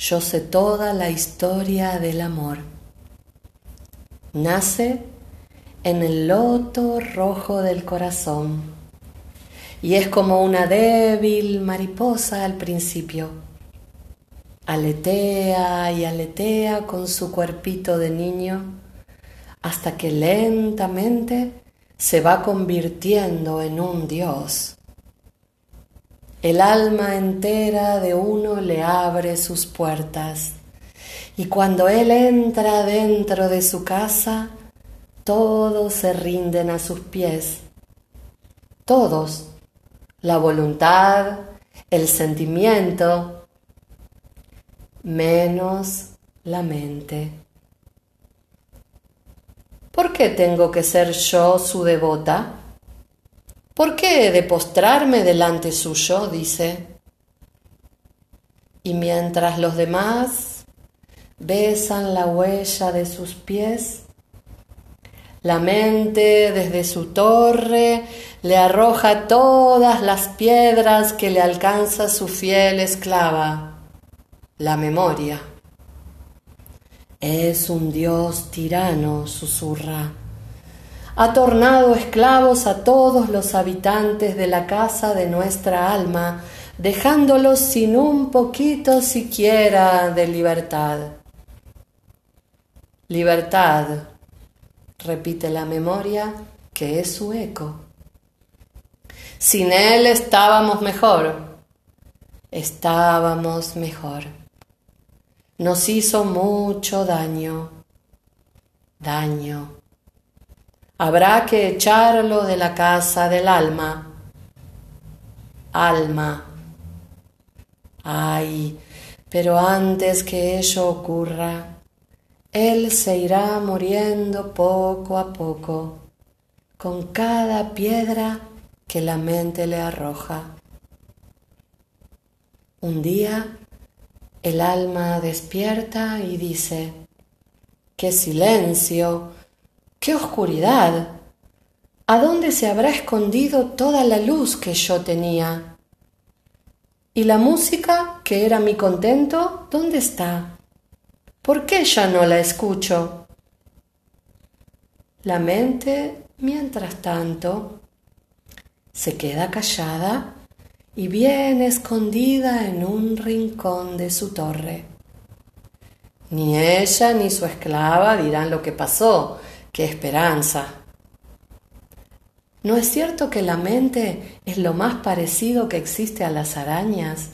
yo sé toda la historia del amor. Nace en el loto rojo del corazón y es como una débil mariposa al principio. Aletea y aletea con su cuerpito de niño hasta que lentamente se va convirtiendo en un Dios. El alma entera de uno le abre sus puertas y cuando Él entra dentro de su casa, todos se rinden a sus pies. Todos. La voluntad, el sentimiento, menos la mente. ¿Por qué tengo que ser yo su devota? ¿Por qué he de postrarme delante suyo? dice. Y mientras los demás besan la huella de sus pies, la mente desde su torre le arroja todas las piedras que le alcanza su fiel esclava, la memoria. Es un Dios tirano, susurra. Ha tornado esclavos a todos los habitantes de la casa de nuestra alma, dejándolos sin un poquito siquiera de libertad. Libertad, repite la memoria, que es su eco. Sin él estábamos mejor, estábamos mejor nos hizo mucho daño, daño. Habrá que echarlo de la casa del alma, alma. Ay, pero antes que ello ocurra, él se irá muriendo poco a poco, con cada piedra que la mente le arroja. Un día el alma despierta y dice, ¡qué silencio! ¡Qué oscuridad! ¿A dónde se habrá escondido toda la luz que yo tenía? ¿Y la música, que era mi contento, dónde está? ¿Por qué ya no la escucho? La mente, mientras tanto, se queda callada y bien escondida en un rincón de su torre. Ni ella ni su esclava dirán lo que pasó, qué esperanza. ¿No es cierto que la mente es lo más parecido que existe a las arañas?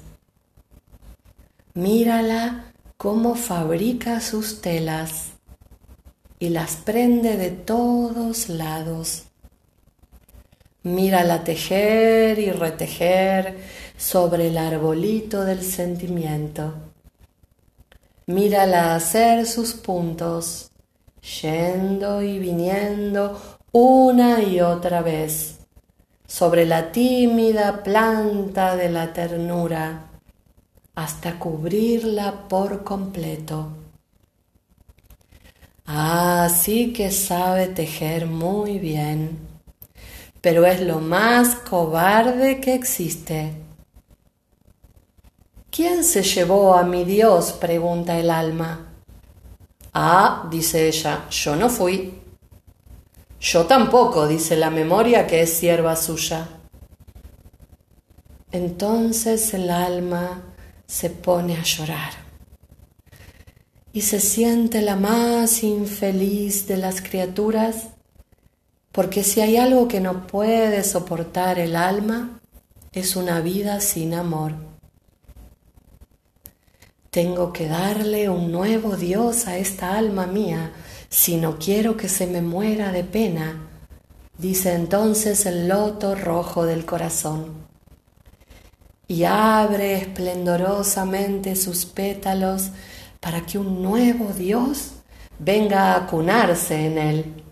Mírala cómo fabrica sus telas y las prende de todos lados Mírala tejer y retejer sobre el arbolito del sentimiento. Mírala hacer sus puntos, yendo y viniendo una y otra vez sobre la tímida planta de la ternura hasta cubrirla por completo. Ah, sí que sabe tejer muy bien pero es lo más cobarde que existe. ¿Quién se llevó a mi Dios? pregunta el alma. Ah, dice ella, yo no fui. Yo tampoco, dice la memoria que es sierva suya. Entonces el alma se pone a llorar y se siente la más infeliz de las criaturas porque si hay algo que no puede soportar el alma, es una vida sin amor. Tengo que darle un nuevo Dios a esta alma mía si no quiero que se me muera de pena, dice entonces el loto rojo del corazón. Y abre esplendorosamente sus pétalos para que un nuevo Dios venga a cunarse en él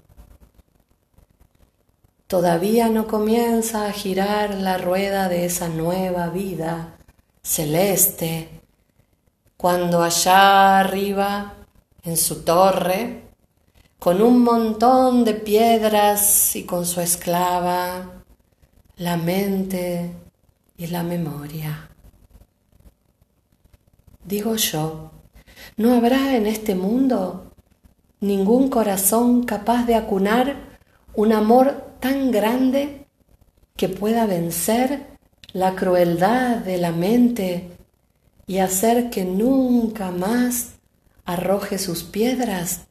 Todavía no comienza a girar la rueda de esa nueva vida celeste, cuando allá arriba, en su torre, con un montón de piedras y con su esclava, la mente y la memoria. digo yo, ¿no habrá en este mundo ningún corazón capaz de acunar un amor tan grande que pueda vencer la crueldad de la mente y hacer que nunca más arroje sus piedras